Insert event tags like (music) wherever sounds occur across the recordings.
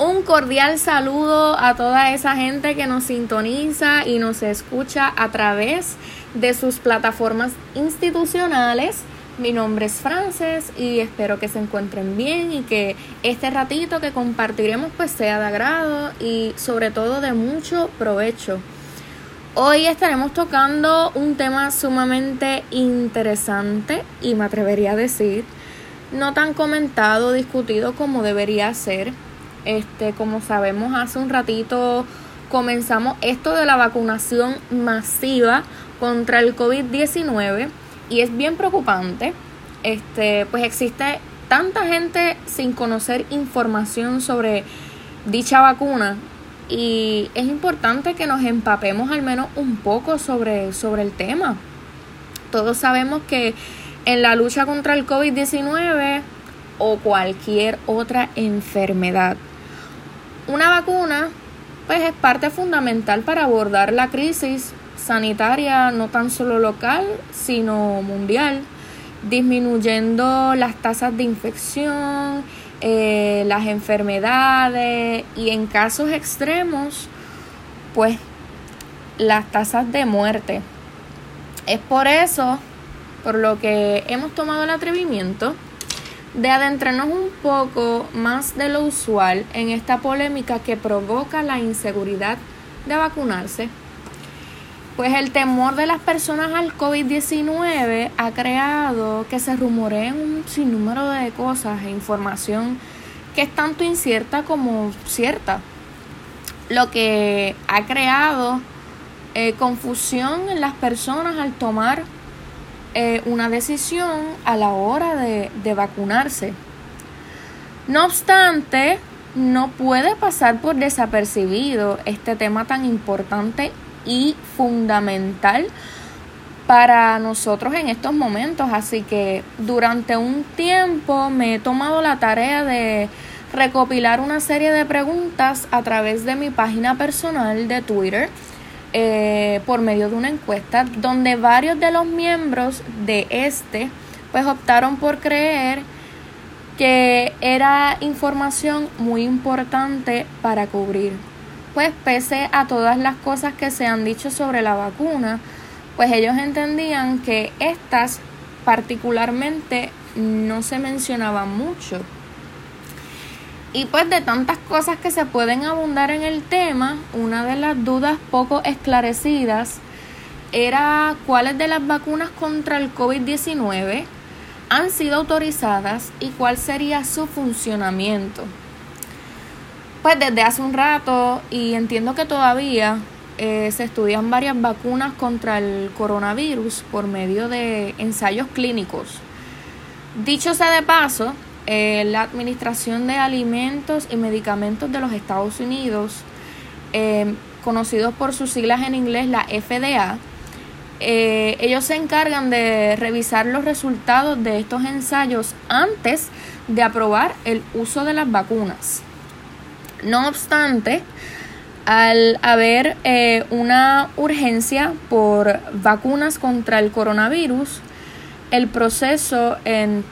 Un cordial saludo a toda esa gente que nos sintoniza y nos escucha a través de sus plataformas institucionales. Mi nombre es Frances y espero que se encuentren bien y que este ratito que compartiremos pues sea de agrado y sobre todo de mucho provecho. Hoy estaremos tocando un tema sumamente interesante y me atrevería a decir no tan comentado, discutido como debería ser este, como sabemos, hace un ratito comenzamos esto de la vacunación masiva contra el COVID-19 y es bien preocupante. Este, pues existe tanta gente sin conocer información sobre dicha vacuna y es importante que nos empapemos al menos un poco sobre, sobre el tema. Todos sabemos que en la lucha contra el COVID-19 o cualquier otra enfermedad una vacuna pues es parte fundamental para abordar la crisis sanitaria no tan solo local, sino mundial, disminuyendo las tasas de infección, eh, las enfermedades y en casos extremos, pues las tasas de muerte. Es por eso por lo que hemos tomado el atrevimiento de adentrarnos un poco más de lo usual en esta polémica que provoca la inseguridad de vacunarse. Pues el temor de las personas al COVID-19 ha creado que se rumoreen un sinnúmero de cosas e información que es tanto incierta como cierta, lo que ha creado eh, confusión en las personas al tomar eh, una decisión a la hora de, de vacunarse. No obstante, no puede pasar por desapercibido este tema tan importante y fundamental para nosotros en estos momentos. Así que durante un tiempo me he tomado la tarea de recopilar una serie de preguntas a través de mi página personal de Twitter eh, por medio de una encuesta donde varios de los miembros de este pues optaron por creer que era información muy importante para cubrir. Pues pese a todas las cosas que se han dicho sobre la vacuna, pues ellos entendían que estas particularmente no se mencionaban mucho. Y pues de tantas cosas que se pueden abundar en el tema, una de las dudas poco esclarecidas era cuáles de las vacunas contra el COVID-19 han sido autorizadas y cuál sería su funcionamiento. Pues desde hace un rato y entiendo que todavía eh, se estudian varias vacunas contra el coronavirus por medio de ensayos clínicos. Dicho sea de paso, eh, la Administración de Alimentos y Medicamentos de los Estados Unidos, eh, conocidos por sus siglas en inglés, la FDA, eh, ellos se encargan de revisar los resultados de estos ensayos antes de aprobar el uso de las vacunas. No obstante, al haber una urgencia por vacunas contra el coronavirus, el proceso en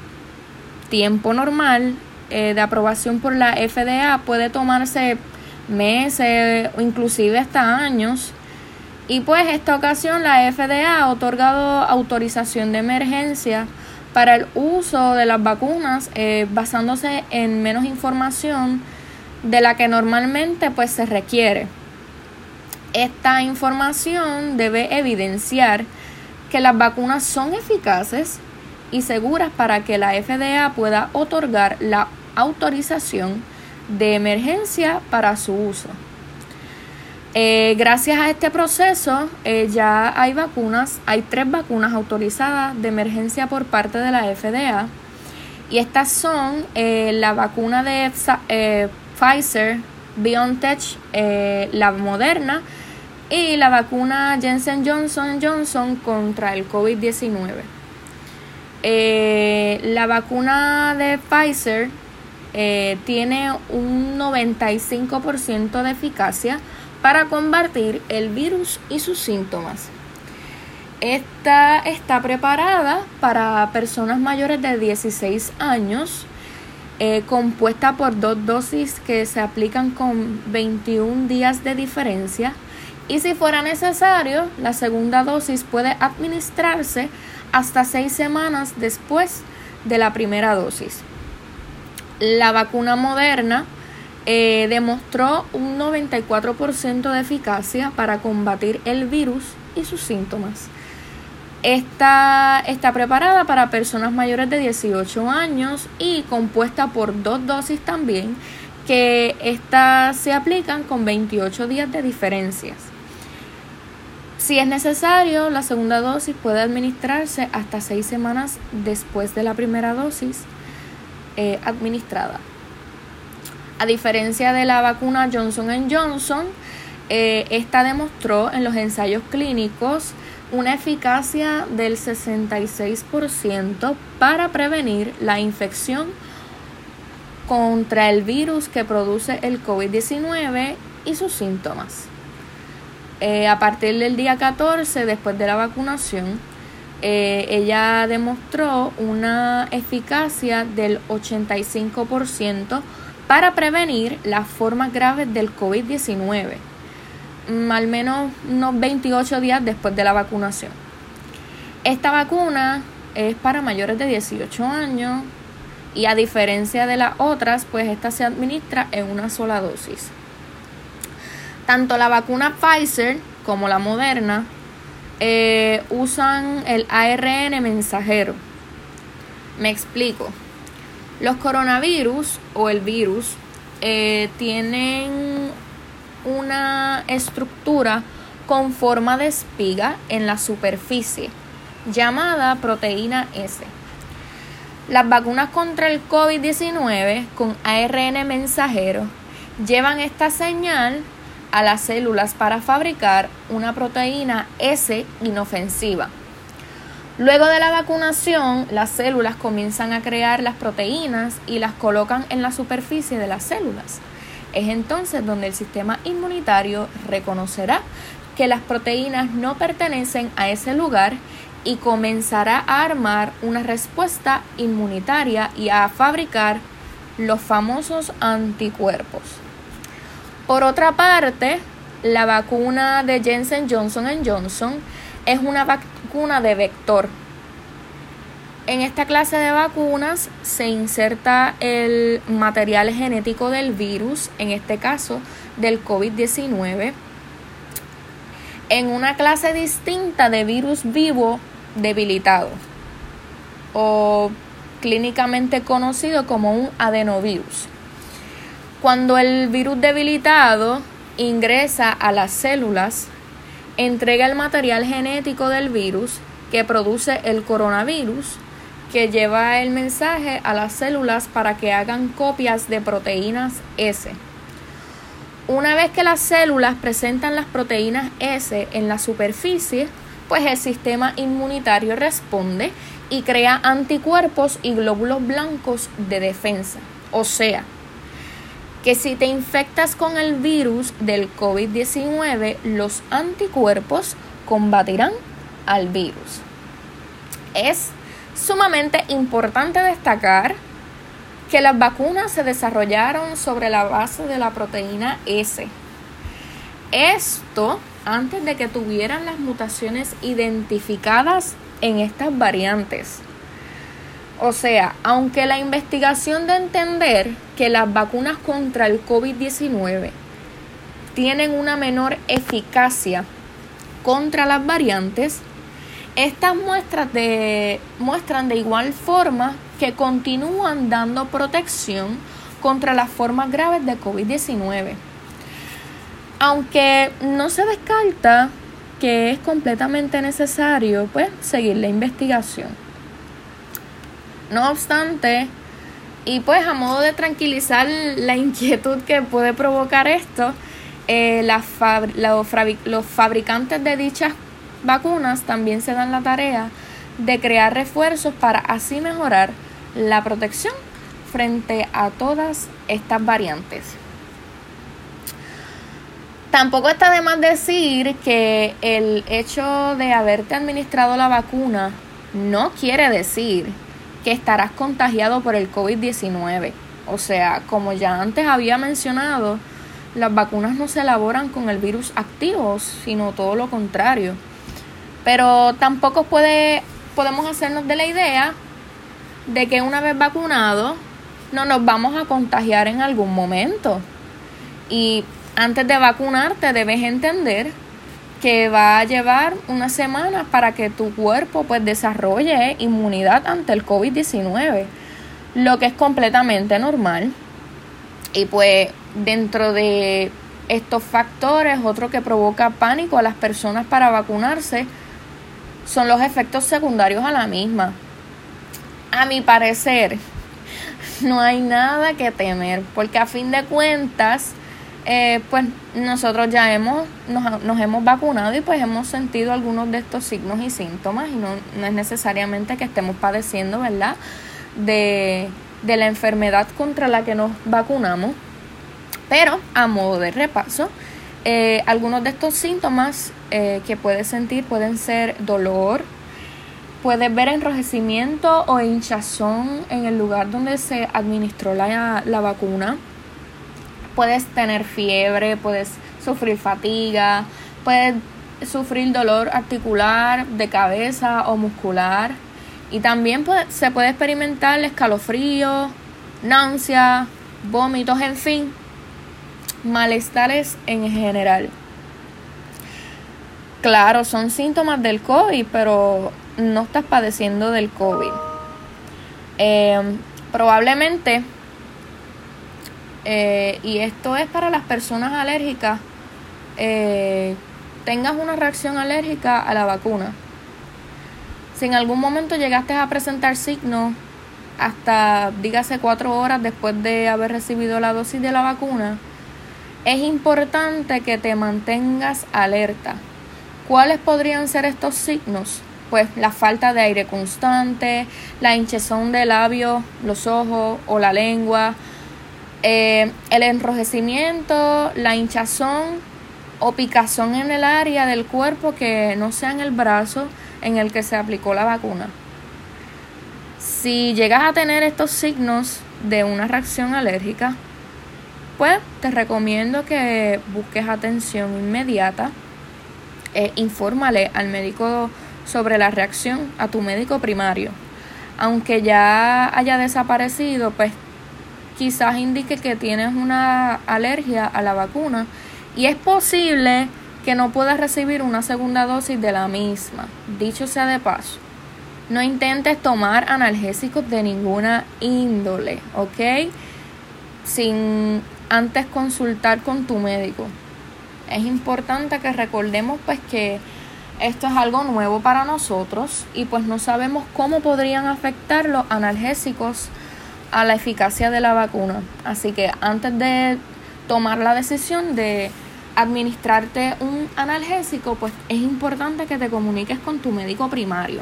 tiempo normal eh, de aprobación por la FDA puede tomarse meses o inclusive hasta años. Y pues esta ocasión la FDA ha otorgado autorización de emergencia para el uso de las vacunas eh, basándose en menos información de la que normalmente pues se requiere. Esta información debe evidenciar que las vacunas son eficaces y seguras para que la FDA pueda otorgar la autorización de emergencia para su uso. Eh, gracias a este proceso eh, ya hay vacunas, hay tres vacunas autorizadas de emergencia por parte de la FDA y estas son eh, la vacuna de Pfizer, BioNTech, la Moderna y la vacuna Jensen Johnson Johnson contra el COVID-19. Eh, la vacuna de Pfizer eh, tiene un 95% de eficacia para combatir el virus y sus síntomas. Esta está preparada para personas mayores de 16 años eh, compuesta por dos dosis que se aplican con 21 días de diferencia. Y si fuera necesario, la segunda dosis puede administrarse hasta seis semanas después de la primera dosis. La vacuna moderna eh, demostró un 94% de eficacia para combatir el virus y sus síntomas. Esta está preparada para personas mayores de 18 años y compuesta por dos dosis también, que estas se aplican con 28 días de diferencias. Si es necesario, la segunda dosis puede administrarse hasta seis semanas después de la primera dosis eh, administrada. A diferencia de la vacuna Johnson Johnson, eh, esta demostró en los ensayos clínicos una eficacia del 66% para prevenir la infección contra el virus que produce el COVID-19 y sus síntomas. Eh, a partir del día 14, después de la vacunación, eh, ella demostró una eficacia del 85% para prevenir las formas graves del COVID-19 Mm, al menos unos 28 días después de la vacunación. Esta vacuna es para mayores de 18 años y a diferencia de las otras, pues esta se administra en una sola dosis. Tanto la vacuna Pfizer como la Moderna eh, usan el ARN mensajero. Me explico. Los coronavirus o el virus eh, tienen una estructura con forma de espiga en la superficie, llamada proteína S. Las vacunas contra el COVID-19 con ARN mensajero llevan esta señal a las células para fabricar una proteína S inofensiva. Luego de la vacunación, las células comienzan a crear las proteínas y las colocan en la superficie de las células. Es entonces donde el sistema inmunitario reconocerá que las proteínas no pertenecen a ese lugar y comenzará a armar una respuesta inmunitaria y a fabricar los famosos anticuerpos. Por otra parte, la vacuna de Jensen Johnson Johnson es una vacuna de vector en esta clase de vacunas se inserta el material genético del virus, en este caso del COVID-19, en una clase distinta de virus vivo debilitado o clínicamente conocido como un adenovirus. Cuando el virus debilitado ingresa a las células, entrega el material genético del virus que produce el coronavirus que lleva el mensaje a las células para que hagan copias de proteínas S. Una vez que las células presentan las proteínas S en la superficie, pues el sistema inmunitario responde y crea anticuerpos y glóbulos blancos de defensa. O sea, que si te infectas con el virus del COVID-19, los anticuerpos combatirán al virus. Es sumamente importante destacar que las vacunas se desarrollaron sobre la base de la proteína S. Esto antes de que tuvieran las mutaciones identificadas en estas variantes. O sea, aunque la investigación de entender que las vacunas contra el COVID-19 tienen una menor eficacia contra las variantes, estas muestras de, muestran de igual forma que continúan dando protección contra las formas graves de COVID-19. Aunque no se descarta que es completamente necesario pues, seguir la investigación. No obstante, y pues a modo de tranquilizar la inquietud que puede provocar esto, eh, los fabricantes de dichas vacunas también se dan la tarea de crear refuerzos para así mejorar la protección frente a todas estas variantes. Tampoco está de más decir que el hecho de haberte administrado la vacuna no quiere decir que estarás contagiado por el COVID-19. O sea, como ya antes había mencionado, las vacunas no se elaboran con el virus activo, sino todo lo contrario. Pero tampoco podemos hacernos de la idea de que una vez vacunado no nos vamos a contagiar en algún momento. Y antes de vacunarte debes entender que va a llevar unas semanas para que tu cuerpo pues desarrolle inmunidad ante el COVID-19, lo que es completamente normal. Y pues dentro de estos factores, otro que provoca pánico a las personas para vacunarse son los efectos secundarios a la misma. A mi parecer, (laughs) no hay nada que temer, porque a fin de cuentas, eh, pues nosotros ya hemos, nos, hemos vacunado y pues hemos sentido algunos de estos signos y síntomas y no, no es necesariamente que estemos padeciendo, ¿verdad? De, de la enfermedad contra la que nos vacunamos. Pero a modo de repaso, eh, algunos de estos síntomas eh, que puedes sentir pueden ser dolor, puedes ver enrojecimiento o hinchazón en el lugar donde se administró la, la vacuna puedes tener fiebre, puedes sufrir fatiga, puedes sufrir dolor articular, de cabeza o muscular. Y también se puede experimentar escalofrío, náusea, vómitos, en fin, malestares en general. Claro, son síntomas del COVID, pero no estás padeciendo del COVID. Eh, probablemente eh, y esto es para las personas alérgicas, eh, tengas una reacción alérgica a la vacuna. Si en algún momento llegaste a presentar signos hasta, dígase, cuatro horas después de haber recibido la dosis de la vacuna, es importante que te mantengas alerta. ¿Cuáles podrían ser estos signos? Pues la falta de aire constante, la hinchazón de labios, los ojos o la lengua, eh, el enrojecimiento, la hinchazón o picazón en el área del cuerpo que no sea en el brazo en el que se aplicó la vacuna. Si llegas a tener estos signos de una reacción alérgica, pues te recomiendo que busques atención inmediata. e infórmale al médico sobre la reacción, a tu médico primario. Aunque ya haya desaparecido, pues quizás indique que tienes una alergia a la vacuna y es posible que no puedas recibir una segunda dosis de la misma. Dicho sea de paso, no intentes tomar analgésicos de ninguna índole, ¿ok? Sin antes consultar con tu médico. Es importante que recordemos pues que esto es algo nuevo para nosotros y pues no sabemos cómo podrían afectar los analgésicos a la eficacia de la vacuna. Así que antes de tomar la decisión de administrarte un analgésico, pues es importante que te comuniques con tu médico primario.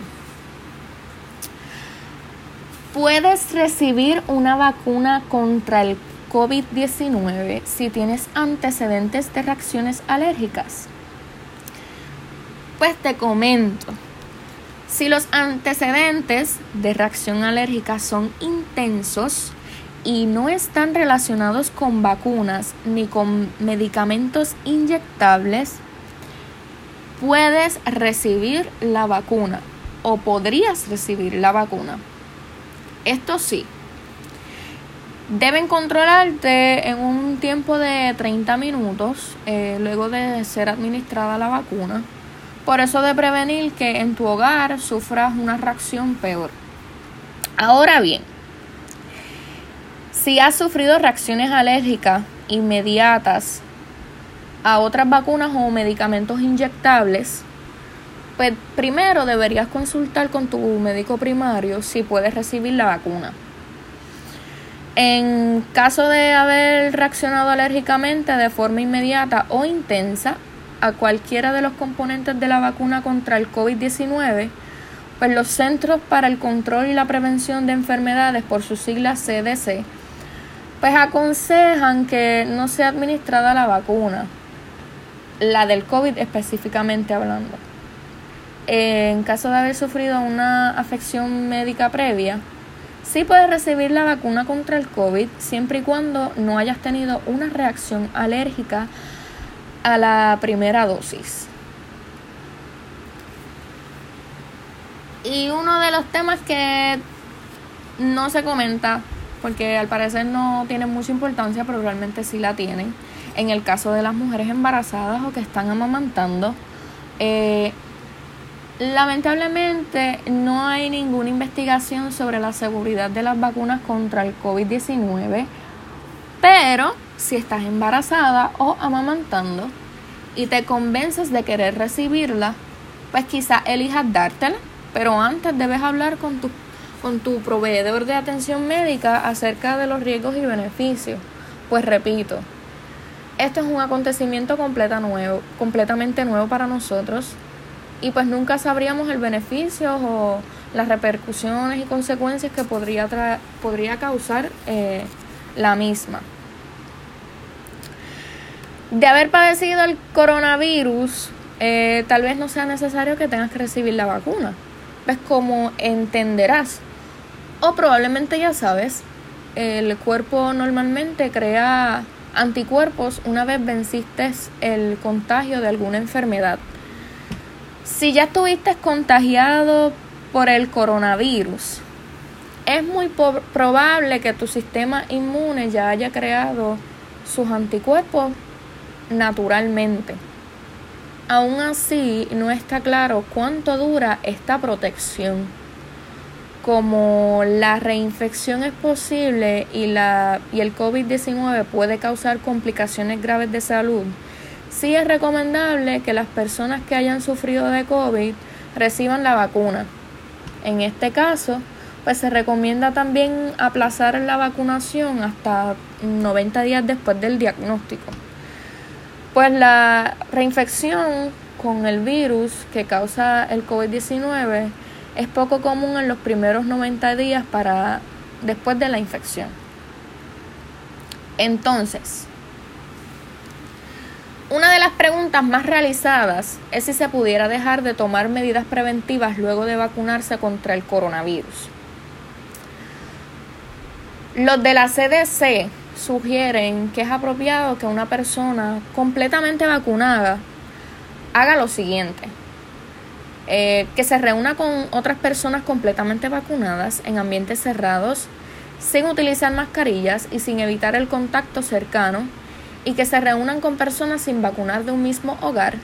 Puedes recibir una vacuna contra el COVID-19 si tienes antecedentes de reacciones alérgicas. Pues te comento. Si los antecedentes de reacción alérgica son intensos y no están relacionados con vacunas ni con medicamentos inyectables, puedes recibir la vacuna o podrías recibir la vacuna. Esto sí, deben controlarte en un tiempo de 30 minutos eh, luego de ser administrada la vacuna por eso de prevenir que en tu hogar sufras una reacción peor. Ahora bien, si has sufrido reacciones alérgicas inmediatas a otras vacunas o medicamentos inyectables, pues primero deberías consultar con tu médico primario si puedes recibir la vacuna. En caso de haber reaccionado alérgicamente de forma inmediata o intensa, a cualquiera de los componentes de la vacuna contra el COVID-19, pues los Centros para el Control y la Prevención de Enfermedades, por sus siglas CDC, pues aconsejan que no sea administrada la vacuna, la del COVID específicamente hablando. En caso de haber sufrido una afección médica previa, Sí puedes recibir la vacuna contra el COVID siempre y cuando no hayas tenido una reacción alérgica a la primera dosis. Y uno de los temas que no se comenta, porque al parecer no tiene mucha importancia, pero realmente sí la tienen, en el caso de las mujeres embarazadas o que están amamantando, eh, lamentablemente no hay ninguna investigación sobre la seguridad de las vacunas contra el COVID-19, pero si estás embarazada o amamantando y te convences de querer recibirla, pues quizá elijas dártela, pero antes debes hablar con tu, con tu proveedor de atención médica acerca de los riesgos y beneficios. Pues repito, esto es un acontecimiento completa nuevo, completamente nuevo para nosotros y pues nunca sabríamos el beneficio o las repercusiones y consecuencias que podría, podría causar eh, la misma. De haber padecido el coronavirus, eh, tal vez no sea necesario que tengas que recibir la vacuna. Pues como entenderás, o probablemente ya sabes, el cuerpo normalmente crea anticuerpos una vez venciste el contagio de alguna enfermedad. Si ya estuviste contagiado por el coronavirus, es muy probable que tu sistema inmune ya haya creado sus anticuerpos naturalmente. Aún así, no está claro cuánto dura esta protección como la reinfección es posible y, la, y el COVID-19 puede causar complicaciones graves de salud, sí es recomendable que las personas que hayan sufrido de COVID reciban la vacuna. En este caso, pues se recomienda también aplazar la vacunación hasta 90 días después del diagnóstico. Pues la reinfección con el virus que causa el COVID-19 es poco común en los primeros 90 días para después de la infección. Entonces, una de las preguntas más realizadas es si se pudiera dejar de tomar medidas preventivas luego de vacunarse contra el coronavirus. Los de la CDC sugieren que es apropiado que una persona completamente vacunada haga lo siguiente. Eh, que se reúna con otras personas completamente vacunadas en ambientes cerrados, sin utilizar mascarillas y sin evitar el contacto cercano, y que se reúnan con personas sin vacunar de un mismo hogar,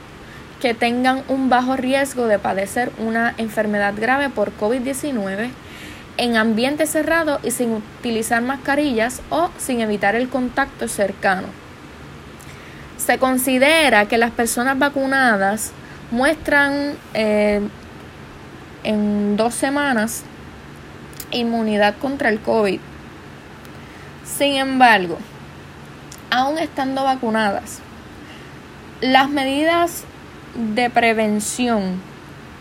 que tengan un bajo riesgo de padecer una enfermedad grave por COVID-19 en ambiente cerrado y sin utilizar mascarillas o sin evitar el contacto cercano. Se considera que las personas vacunadas muestran eh, en dos semanas inmunidad contra el COVID. Sin embargo, aún estando vacunadas, las medidas de prevención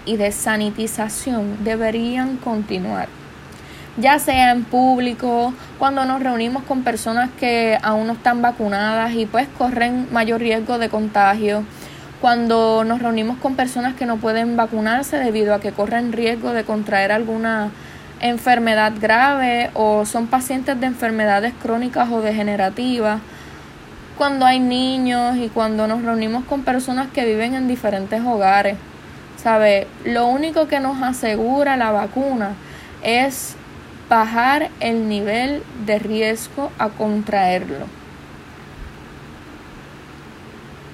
y de sanitización deberían continuar, ya sea en público, cuando nos reunimos con personas que aún no están vacunadas y pues corren mayor riesgo de contagio cuando nos reunimos con personas que no pueden vacunarse debido a que corren riesgo de contraer alguna enfermedad grave o son pacientes de enfermedades crónicas o degenerativas, cuando hay niños y cuando nos reunimos con personas que viven en diferentes hogares. ¿Sabe? Lo único que nos asegura la vacuna es bajar el nivel de riesgo a contraerlo.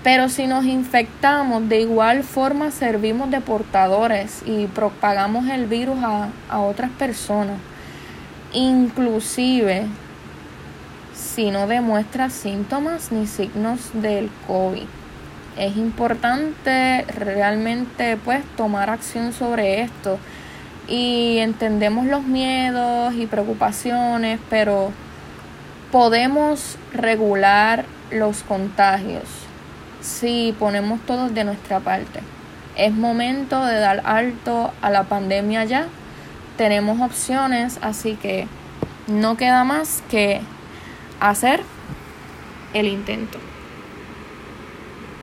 Pero si nos infectamos, de igual forma servimos de portadores y propagamos el virus a, a otras personas. Inclusive si no demuestra síntomas ni signos del COVID. Es importante realmente pues tomar acción sobre esto y entendemos los miedos y preocupaciones, pero podemos regular los contagios si ponemos todos de nuestra parte. Es momento de dar alto a la pandemia ya. Tenemos opciones, así que no queda más que hacer el intento.